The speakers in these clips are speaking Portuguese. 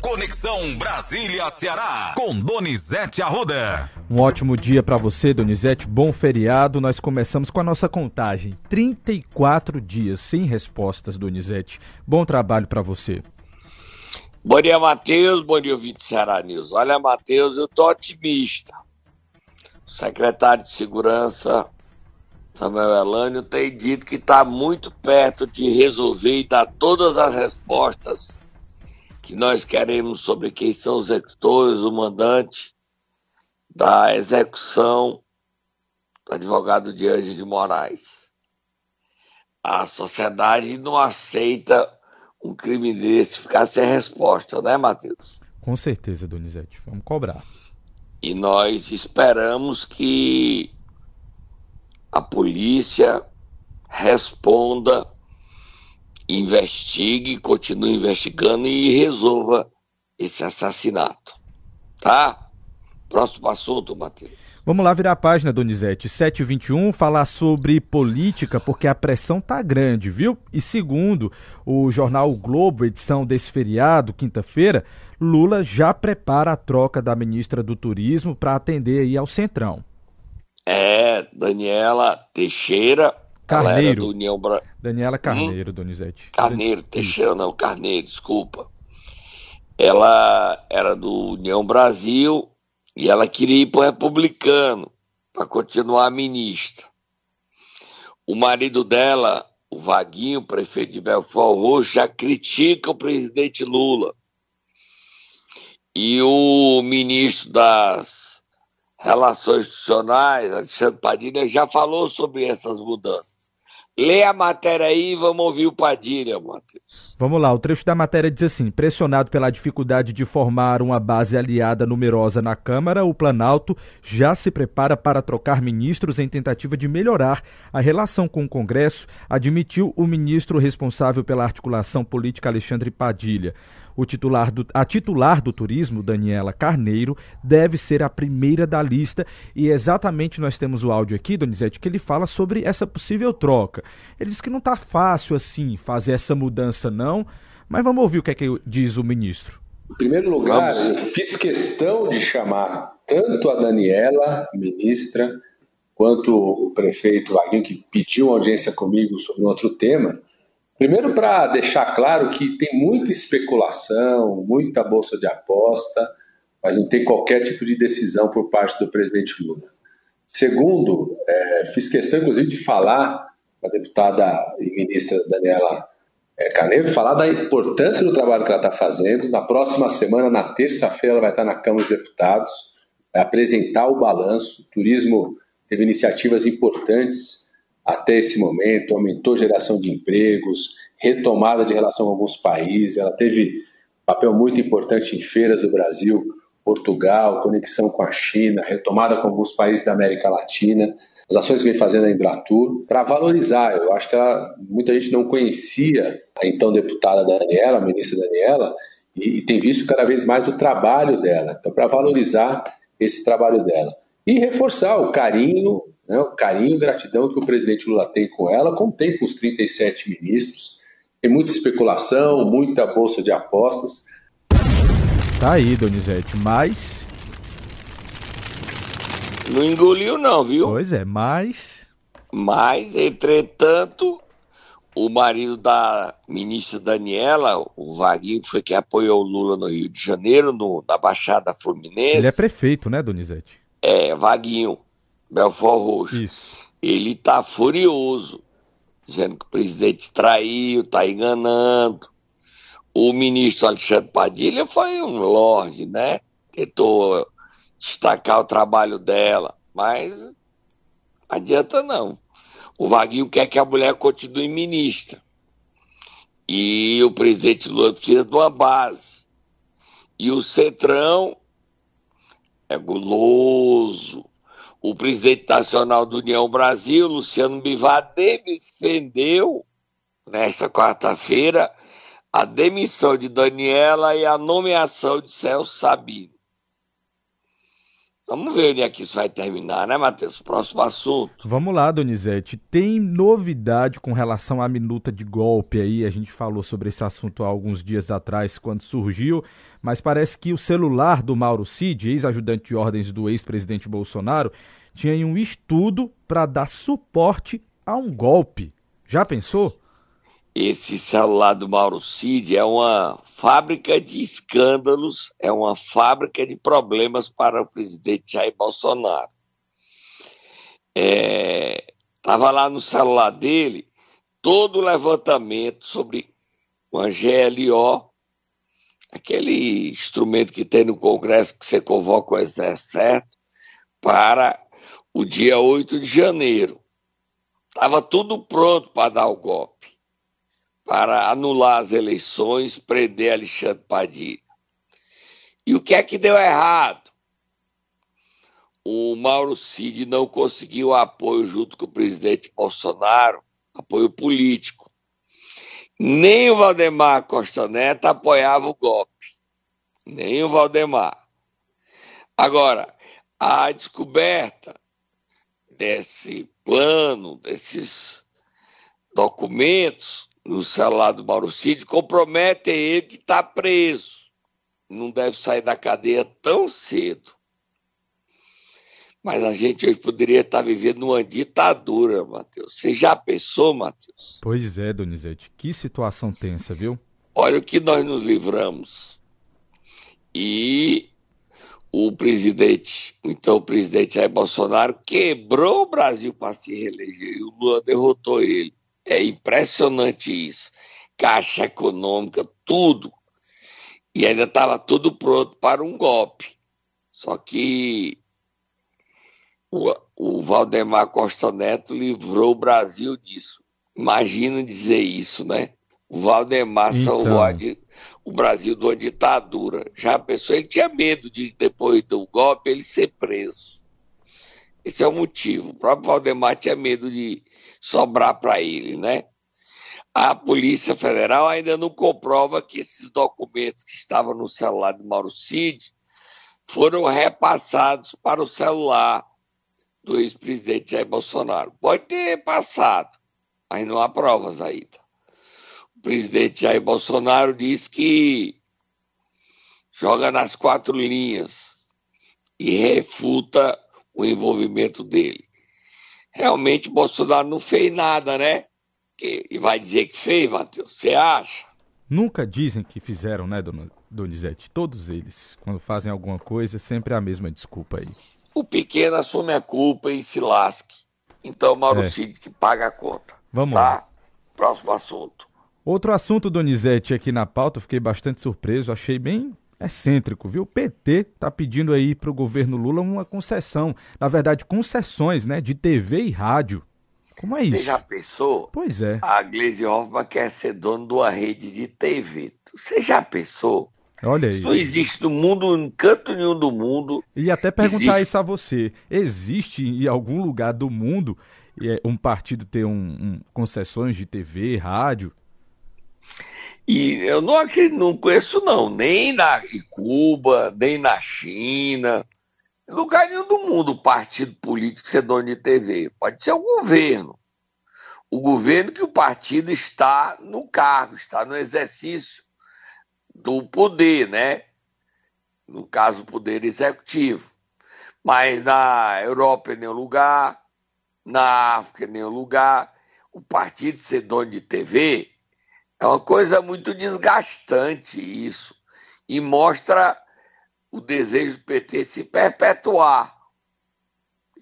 Conexão Brasília-Ceará, com Donizete Arruda. Um ótimo dia para você, Donizete. Bom feriado. Nós começamos com a nossa contagem. 34 dias sem respostas, Donizete. Bom trabalho para você. Bom dia, Matheus. Bom dia, ouvinte Ceará News. Olha, Matheus, eu tô otimista. O secretário de Segurança, Samuel Elânio, tem dito que está muito perto de resolver e dar todas as respostas que nós queremos sobre quem são os executores, o mandante da execução do advogado Diante de Moraes. A sociedade não aceita um crime desse ficar sem resposta, né, Matheus? Com certeza, Donizete. Vamos cobrar. E nós esperamos que a polícia responda investigue, continue investigando e resolva esse assassinato. Tá? Próximo assunto, Matheus. Vamos lá virar a página, Donizete. 721, falar sobre política, porque a pressão tá grande, viu? E segundo o jornal o Globo, edição desse feriado, quinta-feira, Lula já prepara a troca da ministra do Turismo para atender aí ao Centrão. É, Daniela Teixeira Carneiro. do União Bra... Daniela Carneiro, hum? Donizete. Carneiro, Teixeira não, Carneiro, desculpa. Ela era do União Brasil e ela queria ir para o republicano para continuar ministra. O marido dela, o Vaguinho, prefeito de Belfort Roxo, já critica o presidente Lula. E o ministro das Relações Institucionais, Alexandre Padilha, já falou sobre essas mudanças. Lê a matéria aí e vamos ouvir o Padilha, Matheus. Vamos lá, o trecho da matéria diz assim: pressionado pela dificuldade de formar uma base aliada numerosa na Câmara, o Planalto já se prepara para trocar ministros em tentativa de melhorar a relação com o Congresso, admitiu o ministro responsável pela articulação política Alexandre Padilha. O titular do, a titular do turismo, Daniela Carneiro, deve ser a primeira da lista e exatamente nós temos o áudio aqui, Donizete, que ele fala sobre essa possível troca. Ele diz que não está fácil assim fazer essa mudança não, mas vamos ouvir o que é que diz o ministro. Em primeiro lugar, eu fiz questão de chamar tanto a Daniela, ministra, quanto o prefeito Vaguinho, que pediu uma audiência comigo sobre um outro tema, Primeiro, para deixar claro que tem muita especulação, muita bolsa de aposta, mas não tem qualquer tipo de decisão por parte do presidente Lula. Segundo, é, fiz questão, inclusive, de falar com a deputada e ministra Daniela é, Carneiro, falar da importância do trabalho que ela está fazendo. Na próxima semana, na terça-feira, ela vai estar na Câmara dos Deputados, vai apresentar o balanço. O turismo teve iniciativas importantes até esse momento, aumentou geração de empregos, retomada de relação com alguns países, ela teve papel muito importante em feiras do Brasil, Portugal, conexão com a China, retomada com alguns países da América Latina, as ações que vem fazendo a Embratur, para valorizar. Eu acho que ela, muita gente não conhecia a então deputada Daniela, a ministra Daniela, e, e tem visto cada vez mais o trabalho dela. Então, para valorizar esse trabalho dela. E reforçar o carinho né, o carinho e gratidão que o presidente Lula tem com ela, como tem com os 37 ministros. Tem muita especulação, muita bolsa de apostas. Tá aí, Donizete, mas. Não engoliu, não, viu? Pois é, mas. Mas, entretanto, o marido da ministra Daniela, o Vaguinho, foi quem apoiou o Lula no Rio de Janeiro, no, na Baixada Fluminense. Ele é prefeito, né, Donizete? É, Vaguinho. Belfort Roxo. Isso. Ele está furioso, dizendo que o presidente traiu, está enganando. O ministro Alexandre Padilha foi um lorde, né? Tentou destacar o trabalho dela, mas não adianta não. O Vaguinho quer que a mulher continue ministra. E o presidente Lula precisa de uma base. E o Centrão é guloso, o presidente nacional do União Brasil, Luciano Bivar, defendeu nesta quarta-feira a demissão de Daniela e a nomeação de Celso Sabino. Vamos ver onde é que isso vai terminar, né, Matheus? Próximo assunto. Vamos lá, Donizete. Tem novidade com relação à minuta de golpe aí? A gente falou sobre esse assunto há alguns dias atrás, quando surgiu, mas parece que o celular do Mauro Cid, ex-ajudante de ordens do ex-presidente Bolsonaro, tinha um estudo para dar suporte a um golpe. Já pensou? Esse celular do Mauro Cid é uma fábrica de escândalos, é uma fábrica de problemas para o presidente Jair Bolsonaro. Estava é, lá no celular dele todo o levantamento sobre uma GLO, aquele instrumento que tem no Congresso que você convoca o Exército, certo? Para o dia 8 de janeiro. Estava tudo pronto para dar o golpe para anular as eleições, prender Alexandre Padilha. E o que é que deu errado? O Mauro Cid não conseguiu apoio junto com o presidente Bolsonaro, apoio político. Nem o Valdemar Costa Neto apoiava o golpe. Nem o Valdemar. Agora, a descoberta desse plano, desses documentos, no celular do Mauro Cid compromete ele que está preso. Não deve sair da cadeia tão cedo. Mas a gente hoje poderia estar vivendo numa ditadura, Matheus. Você já pensou, Matheus? Pois é, Donizete. Que situação tensa, viu? Olha o que nós nos livramos. E o presidente, então o presidente Jair Bolsonaro, quebrou o Brasil para se reeleger e o Lula derrotou ele. É impressionante isso. Caixa econômica, tudo. E ainda estava tudo pronto para um golpe. Só que o, o Valdemar Costa Neto livrou o Brasil disso. Imagina dizer isso, né? O Valdemar então... salvou o Brasil de uma ditadura. Já pensou? Ele tinha medo de, depois do golpe, ele ser preso. Esse é o motivo. O próprio Valdemar tinha medo de sobrar para ele, né? A Polícia Federal ainda não comprova que esses documentos que estavam no celular de Mauro Cid foram repassados para o celular do ex-presidente Jair Bolsonaro. Pode ter passado, mas não há provas ainda. O presidente Jair Bolsonaro diz que joga nas quatro linhas e refuta o envolvimento dele realmente Bolsonaro não fez nada, né? e vai dizer que fez, Matheus? Você acha? Nunca dizem que fizeram, né, dona Donizete? Todos eles, quando fazem alguma coisa, sempre é a mesma desculpa aí. O pequeno assume a culpa e se lasque. Então, Mauro é. Cid que paga a conta. Vamos tá? lá. Próximo assunto. Outro assunto, Donizete, aqui na pauta, fiquei bastante surpreso, achei bem excêntrico, viu? O PT está pedindo aí para o governo Lula uma concessão, na verdade, concessões, né, de TV e rádio. Como é isso? Você já pensou? Pois é. A Gleisi Hoffmann quer ser dono de uma rede de TV. Você já pensou? Olha aí. Isso não existe no mundo, em canto nenhum do mundo. E até perguntar existe... isso a você: existe em algum lugar do mundo é, um partido ter um, um concessões de TV, rádio? E eu não, não conheço, não, nem na Cuba, nem na China, em lugar nenhum do mundo, partido político ser dono de TV. Pode ser o governo. O governo que o partido está no cargo, está no exercício do poder, né? No caso, o poder executivo. Mas na Europa, em nenhum lugar, na África, em nenhum lugar. O partido ser dono de TV é uma coisa muito desgastante isso e mostra o desejo do PT se perpetuar.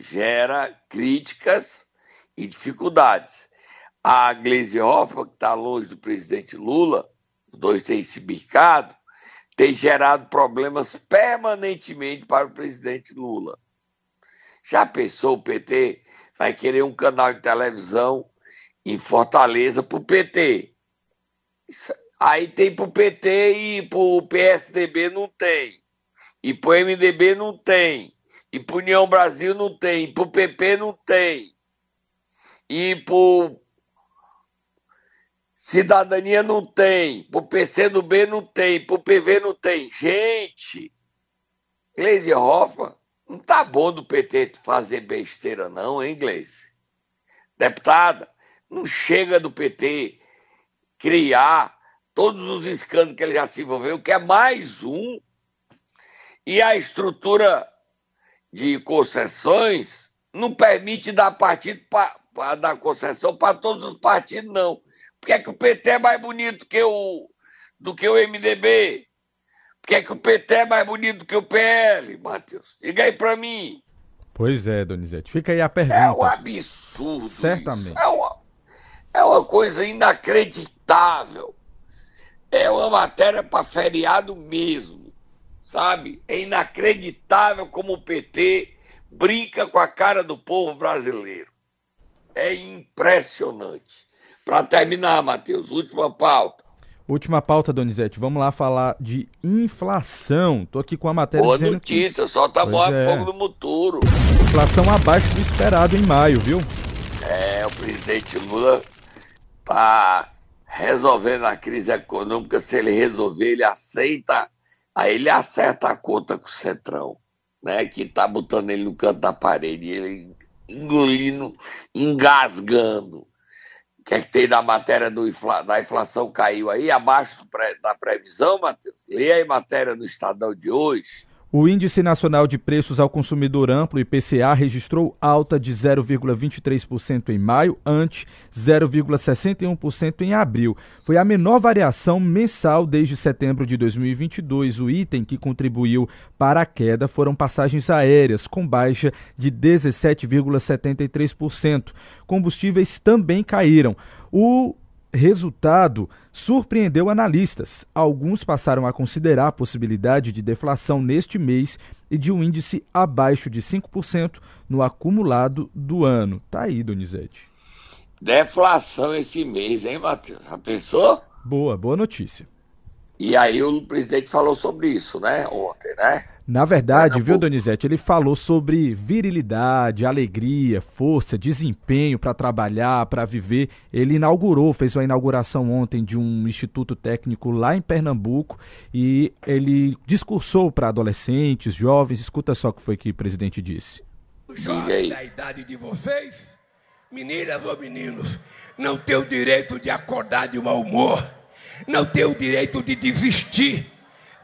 Gera críticas e dificuldades. A Gleisi Hoffmann, que está longe do presidente Lula, os dois têm se bicado, tem gerado problemas permanentemente para o presidente Lula. Já pensou o PT vai querer um canal de televisão em Fortaleza para o PT? Aí tem pro PT e pro PSDB não tem. E pro MDB não tem. E pro União Brasil não tem. E pro PP não tem. E pro Cidadania não tem. Pro PCdoB não tem. Pro PV não tem. Gente, Gleisi Hoffmann Não tá bom do PT fazer besteira, não, hein, inglês? Deputada, não chega do PT criar todos os escândalos que ele já se envolveu, que é mais um. E a estrutura de concessões não permite dar partido para dar concessão para todos os partidos, não. Porque é que o PT é mais bonito que o, do que o MDB? Porque é que o PT é mais bonito do que o PL, Matheus? Diga aí para mim. Pois é, Donizete. Fica aí a pergunta. É um absurdo. Certamente. É uma, é uma coisa inacreditável. É uma matéria para feriado mesmo, sabe? É inacreditável como o PT brinca com a cara do povo brasileiro. É impressionante. Para terminar, Matheus, última pauta. Última pauta, Donizete. Vamos lá falar de inflação. Tô aqui com a matéria Boa dizendo notícia, que... solta a bola é. fogo no muturo. Inflação abaixo do esperado em maio, viu? É, o presidente Lula tá resolvendo a crise econômica. Se ele resolver, ele aceita, aí ele acerta a conta com o Centrão, né? Que tá botando ele no canto da parede, ele engolindo, engasgando. O que é que tem da matéria do infla, da inflação caiu aí, abaixo da previsão, Matheus? Leia aí a matéria no Estadão de hoje. O Índice Nacional de Preços ao Consumidor Amplo, IPCA, registrou alta de 0,23% em maio, ante 0,61% em abril. Foi a menor variação mensal desde setembro de 2022. O item que contribuiu para a queda foram passagens aéreas, com baixa de 17,73%. Combustíveis também caíram. O resultado surpreendeu analistas. Alguns passaram a considerar a possibilidade de deflação neste mês e de um índice abaixo de 5% no acumulado do ano. Tá aí, Donizete. Deflação esse mês, hein, Matheus? Já pensou? Boa, boa notícia. E aí o presidente falou sobre isso, né, ontem, né? Na verdade, viu, Donizete, ele falou sobre virilidade, alegria, força, desempenho para trabalhar, para viver. Ele inaugurou, fez uma inauguração ontem de um instituto técnico lá em Pernambuco e ele discursou para adolescentes, jovens. Escuta só o que foi que o presidente disse. Os jovens da idade de vocês, meninas ou meninos, não têm o direito de acordar de mau humor, não têm o direito de desistir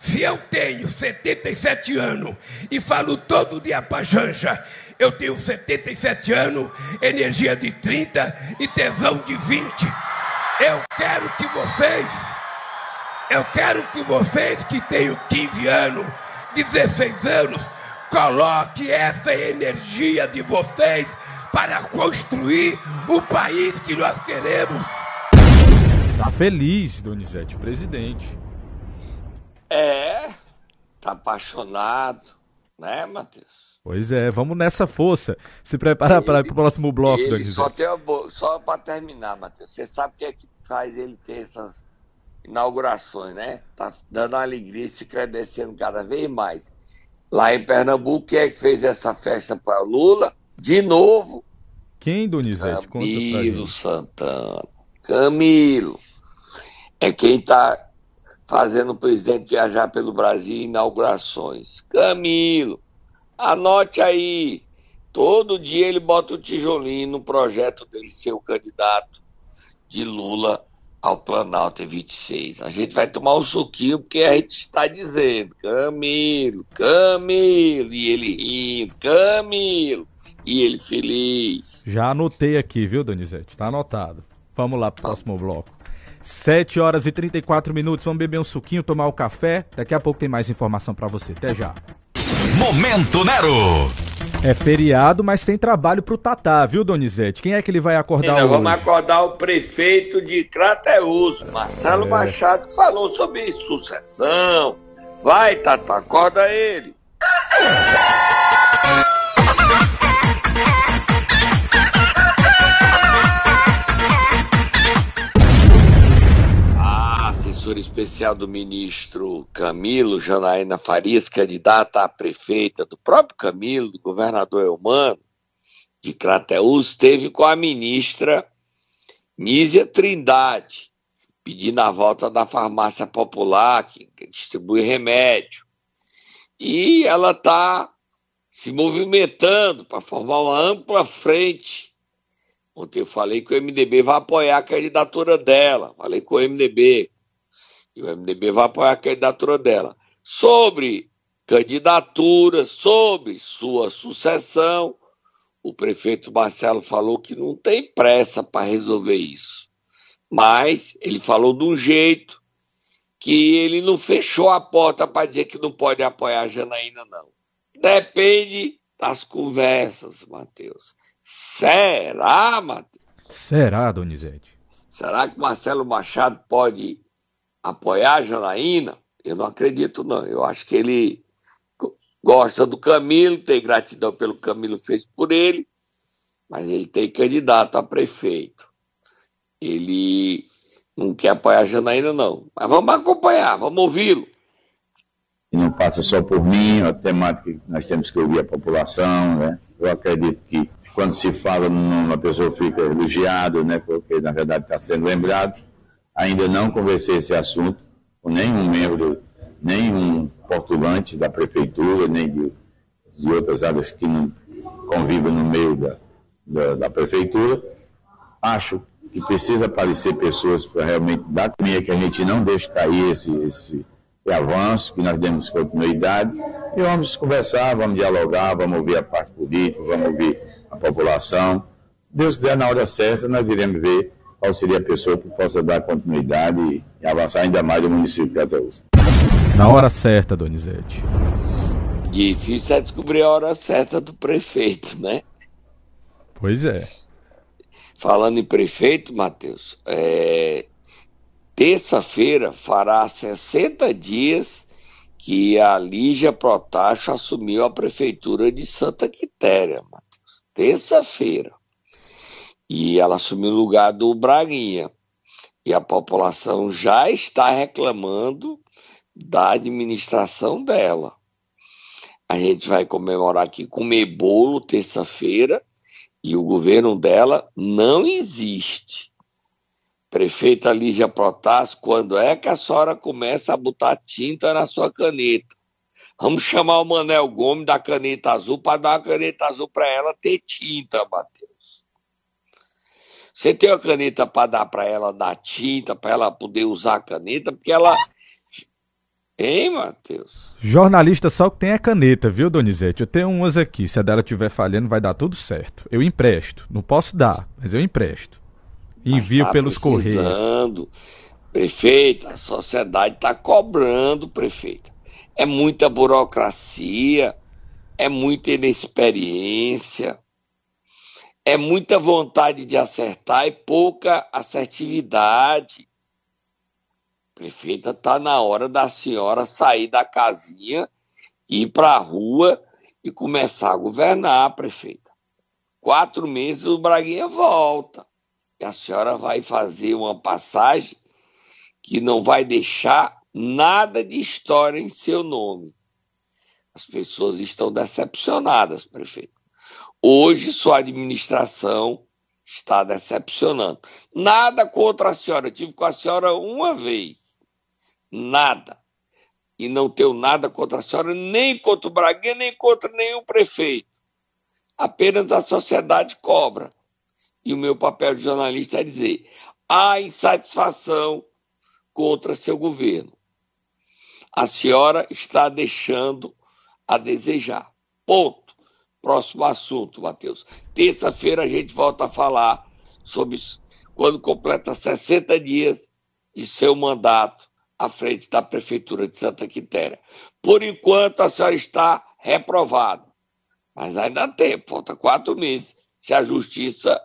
se eu tenho 77 anos e falo todo dia pra Janja, eu tenho 77 anos, energia de 30 e tesão de 20. Eu quero que vocês, eu quero que vocês que tenham 15 anos, 16 anos, coloque essa energia de vocês para construir o país que nós queremos. Tá feliz, Donizete, presidente. É, tá apaixonado, né, Matheus? Pois é, vamos nessa força. Se preparar para o próximo bloco, ele. Só, tem uma, só para terminar, Matheus. Você sabe o que é que faz ele ter essas inaugurações, né? Tá dando alegria e se crescendo cada vez mais. Lá em Pernambuco, quem é que fez essa festa para Lula? De novo. Quem, Donizete? Camilo Santana. Camilo. É quem tá fazendo o presidente viajar pelo Brasil em inaugurações. Camilo, anote aí. Todo dia ele bota o tijolinho no projeto dele ser o candidato de Lula ao Planalto em 26. A gente vai tomar um suquinho porque a gente está dizendo Camilo, Camilo, e ele rindo, Camilo, e ele feliz. Já anotei aqui, viu, Donizete? Tá anotado. Vamos lá pro próximo bloco. 7 horas e 34 minutos. Vamos beber um suquinho, tomar o um café. Daqui a pouco tem mais informação para você. Até já. Momento Nero. É feriado, mas tem trabalho pro Tatá, viu, Donizete? Quem é que ele vai acordar hoje? Vamos acordar o prefeito de Crateus, Marcelo é. Machado, que falou sobre sucessão. Vai, Tatá, acorda ele. Assessor especial do ministro Camilo Janaína Farias, candidata a prefeita do próprio Camilo, do governador Elmano, de Crateús, esteve com a ministra Nízia Trindade, pedindo a volta da farmácia popular, que distribui remédio. E ela está se movimentando para formar uma ampla frente. Ontem eu falei que o MDB vai apoiar a candidatura dela. Falei com o MDB. E o MDB vai apoiar a candidatura dela. Sobre candidatura, sobre sua sucessão, o prefeito Marcelo falou que não tem pressa para resolver isso. Mas ele falou de um jeito que ele não fechou a porta para dizer que não pode apoiar a Janaína, não. Depende das conversas, Matheus. Será, Matheus? Será, Donizete? Será que Marcelo Machado pode apoiar a Janaína? Eu não acredito, não. Eu acho que ele gosta do Camilo, tem gratidão pelo Camilo fez por ele, mas ele tem candidato a prefeito. Ele não quer apoiar a Janaína, não. Mas vamos acompanhar, vamos ouvi-lo. E não passa só por mim, é a temática que nós temos que ouvir a população, né? Eu acredito que quando se fala numa pessoa fica elogiada, né? Porque na verdade está sendo lembrado. Ainda não conversei esse assunto com nenhum membro, nenhum postulante da prefeitura, nem de, de outras áreas que não convivem no meio da, da, da prefeitura. Acho que precisa aparecer pessoas para realmente dar caminho, que a gente não deixe cair esse, esse, esse avanço, que nós demos continuidade. E vamos conversar, vamos dialogar, vamos ouvir a parte política, vamos ouvir a população. Se Deus quiser, na hora certa, nós iremos ver qual seria a pessoa que possa dar continuidade e, avançar ainda mais no município de Cataúsa. Na hora certa, Donizete. Difícil é descobrir a hora certa do prefeito, né? Pois é. Falando em prefeito, Matheus, é... terça-feira fará 60 dias que a Lígia Protacho assumiu a prefeitura de Santa Quitéria, Matheus. Terça-feira. E ela assumiu o lugar do Braguinha. E a população já está reclamando da administração dela. A gente vai comemorar aqui, comer bolo terça-feira e o governo dela não existe. Prefeita Lígia Protásio, quando é que a senhora começa a botar tinta na sua caneta? Vamos chamar o Manel Gomes da caneta azul para dar uma caneta azul para ela ter tinta, Matheus. Você tem uma caneta para dar para ela dar tinta, para ela poder usar a caneta, porque ela Hein, Matheus? Jornalista só que tem a caneta, viu, Donizete? Eu tenho umas aqui. Se a dela estiver falhando, vai dar tudo certo. Eu empresto. Não posso dar, mas eu empresto. Envio tá pelos correios. Prefeito, a sociedade está cobrando, prefeito. É muita burocracia, é muita inexperiência, é muita vontade de acertar e pouca assertividade. Prefeita, tá na hora da senhora sair da casinha, ir para a rua e começar a governar, prefeita. Quatro meses o Braguinha volta. E a senhora vai fazer uma passagem que não vai deixar nada de história em seu nome. As pessoas estão decepcionadas, prefeito. Hoje sua administração está decepcionando. Nada contra a senhora. Eu tive com a senhora uma vez nada. E não tenho nada contra a senhora, nem contra o Braguinha, nem contra nenhum prefeito. Apenas a sociedade cobra. E o meu papel de jornalista é dizer: há insatisfação contra seu governo. A senhora está deixando a desejar. Ponto. Próximo assunto, Matheus. Terça-feira a gente volta a falar sobre quando completa 60 dias de seu mandato à frente da Prefeitura de Santa Quitéria. Por enquanto, a senhora está reprovada. Mas ainda tempo, falta quatro meses, se a Justiça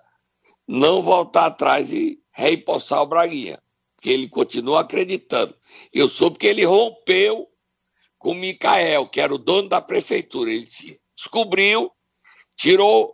não voltar atrás e reempossar o Braguinha. Porque ele continua acreditando. Eu soube que ele rompeu com o Micael, que era o dono da prefeitura. Ele se descobriu, tirou,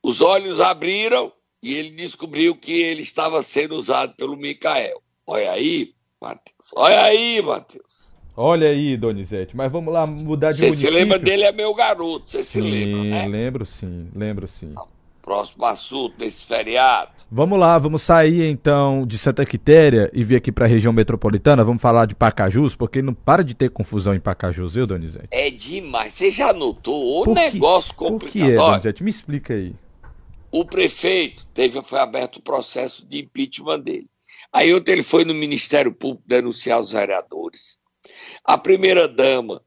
os olhos abriram e ele descobriu que ele estava sendo usado pelo Micael. Olha aí, Matheus. Olha aí, Matheus. Olha aí, Donizete. Mas vamos lá mudar de Você município. se lembra dele, é meu garoto. Você se lembra, né? lembro sim, lembro sim. Próximo assunto desse feriado. Vamos lá, vamos sair então de Santa Quitéria e vir aqui para a região metropolitana. Vamos falar de Pacajus, porque não para de ter confusão em Pacajus, viu, Donizete? É demais. Você já notou o por negócio que, complicado? Por que é, Donizete? Me explica aí. O prefeito teve, foi aberto o processo de impeachment dele. Aí ontem ele foi no Ministério Público denunciar os vereadores. A primeira-dama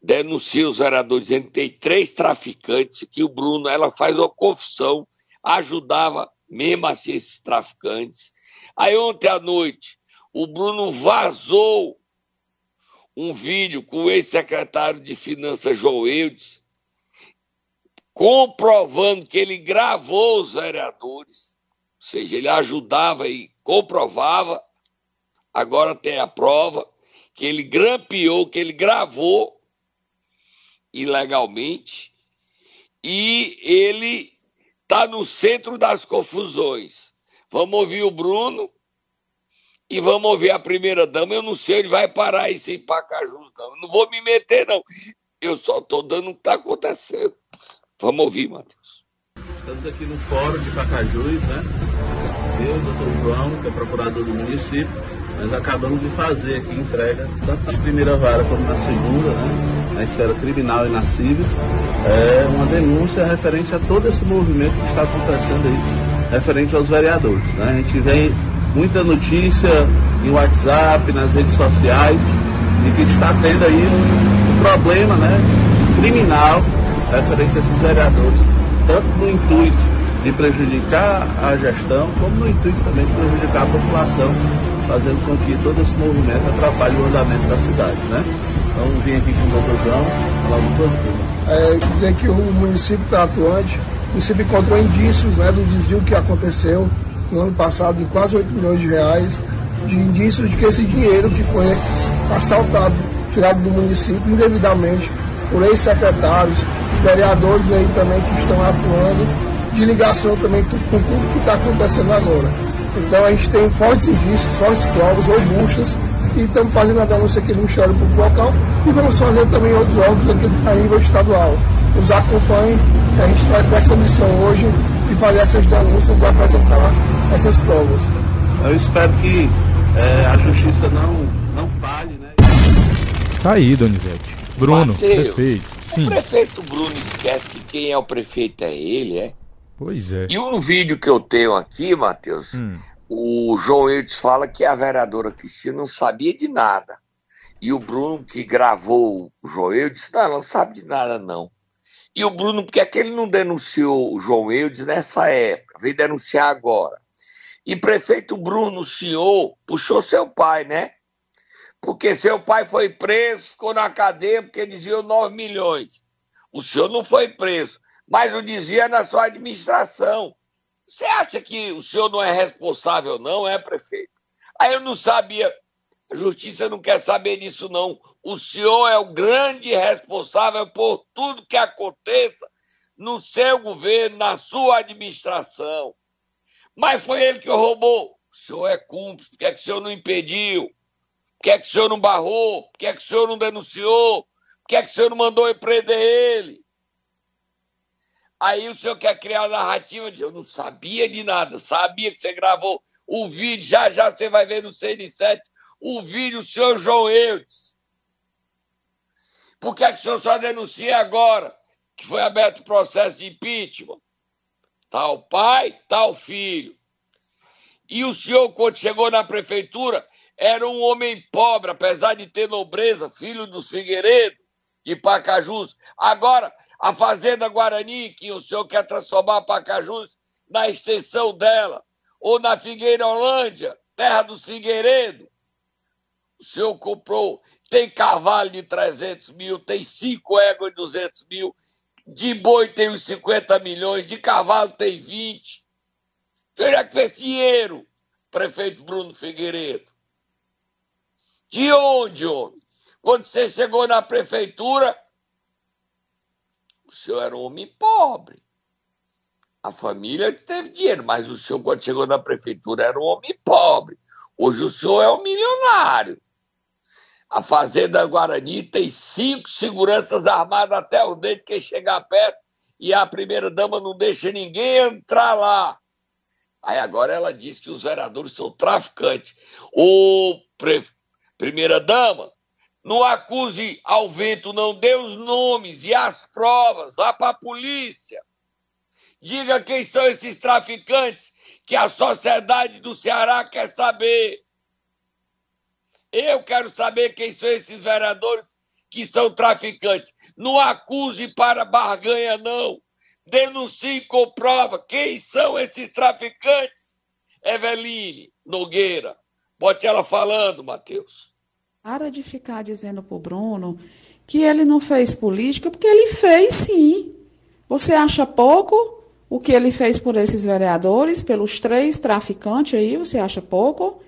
denuncia os vereadores dizendo que tem três traficantes, que o Bruno, ela faz uma confissão, ajudava mesmo assim esses traficantes. Aí ontem à noite, o Bruno vazou um vídeo com o ex-secretário de Finanças, João Eudes, comprovando que ele gravou os vereadores, ou seja, ele ajudava e comprovava, agora tem a prova, que ele grampeou, que ele gravou ilegalmente, e ele está no centro das confusões. Vamos ouvir o Bruno e vamos ouvir a primeira dama. Eu não sei onde vai parar isso em Pacajus, não. Eu não vou me meter, não. Eu só estou dando o que está acontecendo. Vamos ouvir, Matheus. Estamos aqui no fórum de Pacajus, né? Eu, doutor João, que é procurador do município, nós acabamos de fazer aqui entrega, tanto na primeira vara como na segunda, né? Na esfera criminal e na civil, é uma denúncia referente a todo esse movimento que está acontecendo aí, referente aos vereadores. Né? A gente vem muita notícia em WhatsApp, nas redes sociais, de que está tendo aí um, problema né, criminal referente a esses vereadores, tanto no intuito de prejudicar a gestão, como no intuito também de prejudicar a população, fazendo com que todo esse movimento atrapalhe o andamento da cidade. Né? Então vim aqui com o doutor João, falar do todo. É, dizer que o município está atuante, o município encontrou indícios né, do desvio que aconteceu no ano passado de quase 8 milhões de reais, de indícios de que esse dinheiro que foi assaltado, tirado do município indevidamente por ex-secretários, vereadores aí também que estão atuando, de ligação também com tudo que está acontecendo agora. Então a gente tem fortes indícios, fortes provas robustas e estamos fazendo a denúncia aqui no Ministério Público Local e vamos fazer também outros órgãos aqui a nível estadual. Nos acompanhem, que a gente vai com essa missão hoje de fazer essas denúncias e apresentar essas provas. Eu espero que é, a justiça não, não falhe, né? Tá aí, Donizete. Bruno, Mateus, prefeito. Sim. O prefeito Bruno esquece que quem é o prefeito é ele, é? Pois é. E um vídeo que eu tenho aqui, Matheus, hum o João Eudes fala que a vereadora Cristina não sabia de nada. E o Bruno, que gravou o João Eudes, não, não sabe de nada, não. E o Bruno, porque é que ele não denunciou o João Eudes nessa época? Veio denunciar agora. E prefeito Bruno, o senhor, puxou seu pai, né? Porque seu pai foi preso, ficou na cadeia porque dizia 9 milhões. O senhor não foi preso, mas o dizia na sua administração. Você acha que o senhor não é responsável, não, é, prefeito? Aí eu não sabia. A justiça não quer saber disso, não. O senhor é o grande responsável por tudo que aconteça no seu governo, na sua administração. Mas foi ele que roubou. O senhor é cúmplice. Por que, é que o senhor não impediu? Por que, é que o senhor não barrou? Por que, é que o senhor não denunciou? Por que, é que o senhor não mandou empreender ele? Aí o senhor quer criar a narrativa de eu não sabia de nada, sabia que você gravou o vídeo, já já você vai ver no CN7 o vídeo do senhor João Eudes. Por que, é que o senhor só denuncia agora que foi aberto o processo de impeachment? O pai, o filho. E o senhor, quando chegou na prefeitura, era um homem pobre, apesar de ter nobreza, filho dos Figueiredo, de Pacajus. Agora, a Fazenda Guarani, que o senhor quer transformar Pacajus na extensão dela, ou na Figueira Holândia, terra dos Figueiredo. O senhor comprou, tem cavalo de 300 mil, tem cinco éguas de 200 mil, de boi tem uns 50 milhões, de cavalo tem 20. Veja que fez dinheiro, prefeito Bruno Figueiredo. De onde, homem? Quando você chegou na prefeitura, o senhor era um homem pobre. A família teve dinheiro, mas o senhor, quando chegou na prefeitura, era um homem pobre. Hoje o senhor é um milionário. A Fazenda Guarani tem cinco seguranças armadas até o dente que chegar perto e a primeira-dama não deixa ninguém entrar lá. Aí agora ela diz que os vereadores são traficantes. Ô, pre... primeira-dama, não acuse ao vento, não dê os nomes e as provas. Vá para a polícia. Diga quem são esses traficantes que a sociedade do Ceará quer saber. Eu quero saber quem são esses vereadores que são traficantes. Não acuse para barganha, não. Denuncie com prova quem são esses traficantes. Eveline Nogueira. Bote ela falando, Matheus. Para de ficar dizendo pro Bruno que ele não fez política, porque ele fez sim. Você acha pouco o que ele fez por esses vereadores, pelos três traficantes aí? Você acha pouco?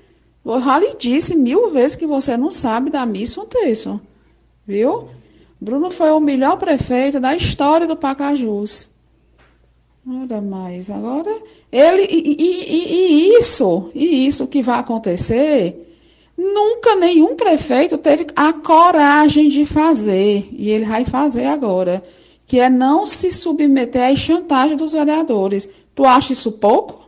Eu já lhe disse mil vezes que você não sabe da missa um terço. Viu? Bruno foi o melhor prefeito da história do Pacajus. Olha mais, agora ele e, e, e, isso, e isso que vai acontecer, nunca nenhum prefeito teve a coragem de fazer, e ele vai fazer agora, que é não se submeter às chantagens dos vereadores. Tu acha isso pouco?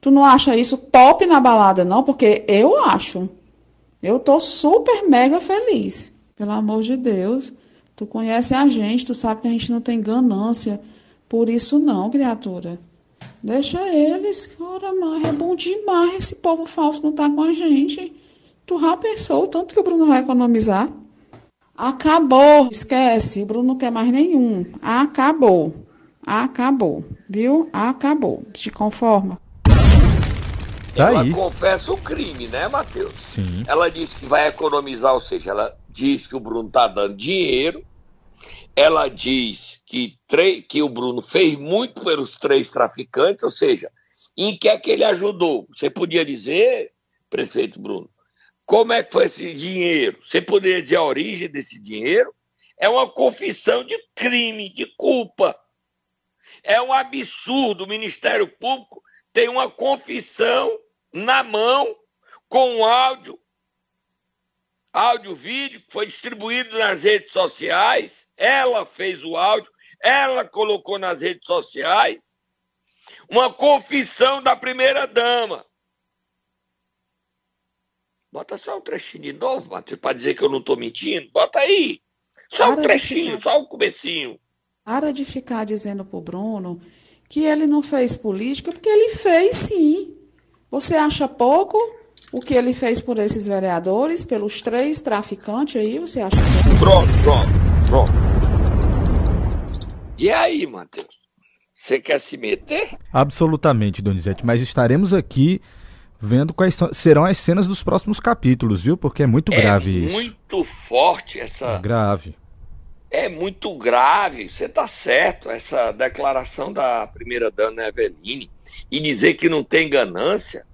Tu não acha isso top na balada, não? Porque eu acho. Eu tô super mega feliz. Pelo amor de Deus. Tu conhece a gente, tu sabe que a gente não tem ganância por isso não, criatura. Deixa eles, ora mais, é bom demais esse povo falso não tá com a gente. Tu já pensou o tanto que o Bruno vai economizar? Acabou, esquece, o Bruno não quer mais nenhum. Acabou, acabou, viu? Acabou. Te conforma. Tá ela aí. confessa o crime, né, Matheus? Sim. Ela disse que vai economizar, ou seja, ela diz que o Bruno tá dando dinheiro ela diz que, que o Bruno fez muito pelos três traficantes, ou seja, em que é que ele ajudou? Você podia dizer, prefeito Bruno, como é que foi esse dinheiro? Você poderia dizer a origem desse dinheiro? É uma confissão de crime, de culpa. É um absurdo. O Ministério Público tem uma confissão na mão, com áudio, áudio, vídeo, que foi distribuído nas redes sociais ela fez o áudio, ela colocou nas redes sociais uma confissão da primeira dama. Bota só um trechinho de novo, Matheus, para dizer que eu não estou mentindo. Bota aí. Só para um trechinho, ficar... só um comecinho. Para de ficar dizendo pro Bruno que ele não fez política, porque ele fez sim. Você acha pouco o que ele fez por esses vereadores, pelos três traficantes aí? Você acha pouco? Pronto, pronto, pronto. E aí, Matheus? Você quer se meter? Absolutamente, Donizete, mas estaremos aqui vendo quais serão as cenas dos próximos capítulos, viu? Porque é muito é grave isso. É muito forte essa. É grave. É muito grave, você está certo, essa declaração da primeira dama Eveline e dizer que não tem ganância,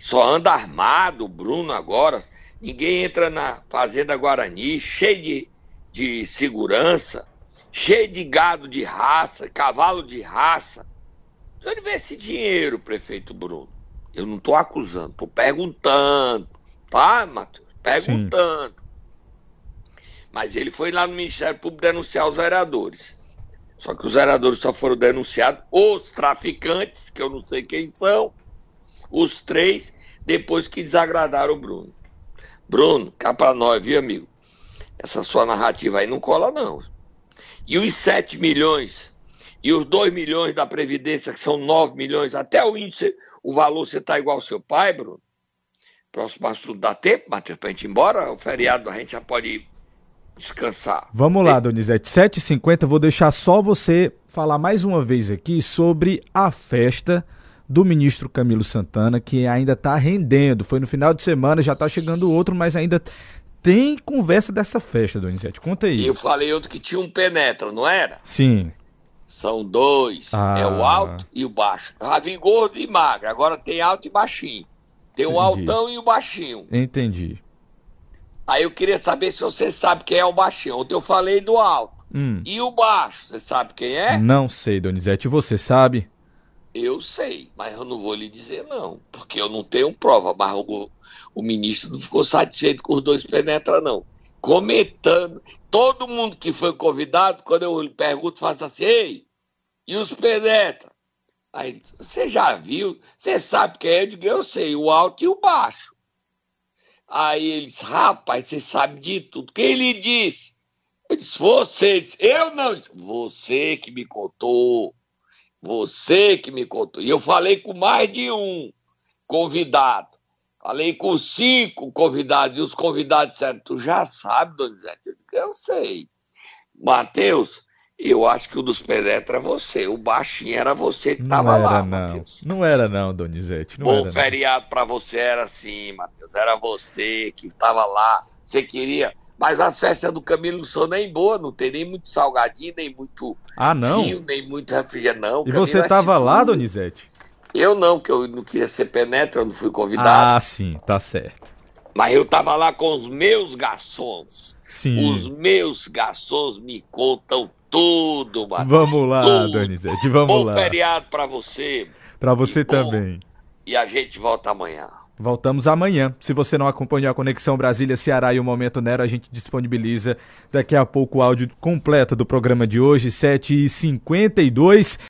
só anda armado, Bruno agora, ninguém entra na Fazenda Guarani, cheio de, de segurança, cheio de gado de raça, cavalo de raça. De onde vem esse dinheiro, prefeito Bruno? Eu não estou acusando, estou perguntando, tá, Matheus? Perguntando. Sim. Mas ele foi lá no Ministério Público denunciar os vereadores. Só que os vereadores só foram denunciados, os traficantes, que eu não sei quem são, os três, depois que desagradaram o Bruno. Bruno, cá pra nós, viu, amigo? Essa sua narrativa aí não cola, não. E os 7 milhões e os 2 milhões da Previdência, que são 9 milhões, até o índice, o valor você está igual ao seu pai, Bruno? Próximo assunto dá tempo, Matheus, para a gente ir embora? O feriado a gente já pode descansar. Vamos lá, Donizete. 7h50, vou deixar só você falar mais uma vez aqui sobre a festa do ministro Camilo Santana, que ainda está rendendo. Foi no final de semana, já está chegando outro, mas ainda tem conversa dessa festa, Donizete. Conta aí. Eu falei outro que tinha um penetra, não era? Sim. São dois. Ah. É o alto e o baixo. Vi gordo e magro. Agora tem alto e baixinho. Tem Entendi. o altão e o baixinho. Entendi. Aí eu queria saber se você sabe quem é o baixinho. Ontem eu falei do alto. Hum. E o baixo, você sabe quem é? Não sei, Donizete. Você sabe? Eu sei, mas eu não vou lhe dizer não. Porque eu não tenho prova. Mas o, o ministro não ficou satisfeito com os dois penetra, não. Comentando. Todo mundo que foi convidado, quando eu lhe pergunto, faz assim, ei, e os penetra? Aí, você já viu? Você sabe quem é? Eu digo, eu sei, o alto e o baixo. Aí eles, rapaz, você sabe de tudo. Quem lhe disse? Eu disse, você. Eu não. Você que me contou. Você que me contou. E eu falei com mais de um convidado. Falei com cinco convidados. E os convidados disseram, tu já sabe, Donizete? Eu digo, eu sei. Matheus, eu acho que o dos pedestres era você. O baixinho era você que estava lá. Não era, não. Não era, não, Donizete. Não Bom era, feriado para você era assim, Matheus. Era você que estava lá. Você queria. Mas as festas do Camilo não são nem boas, não tem nem muito salgadinho, nem muito Ah, não? nem muito refrigerante, não. E Camilo você é tava lá, seguro. Donizete? Eu não, que eu não queria ser penetra, eu não fui convidado. Ah, sim, tá certo. Mas eu tava lá com os meus garçons. Sim. Os meus garçons me contam tudo, Matheus. Vamos lá, tudo. Donizete, vamos Bom lá. feriado para você Pra você E bom. também. e a gente volta amanhã. Voltamos amanhã. Se você não acompanhou a Conexão Brasília-Ceará e o Momento Nero, a gente disponibiliza daqui a pouco o áudio completo do programa de hoje, 7h52.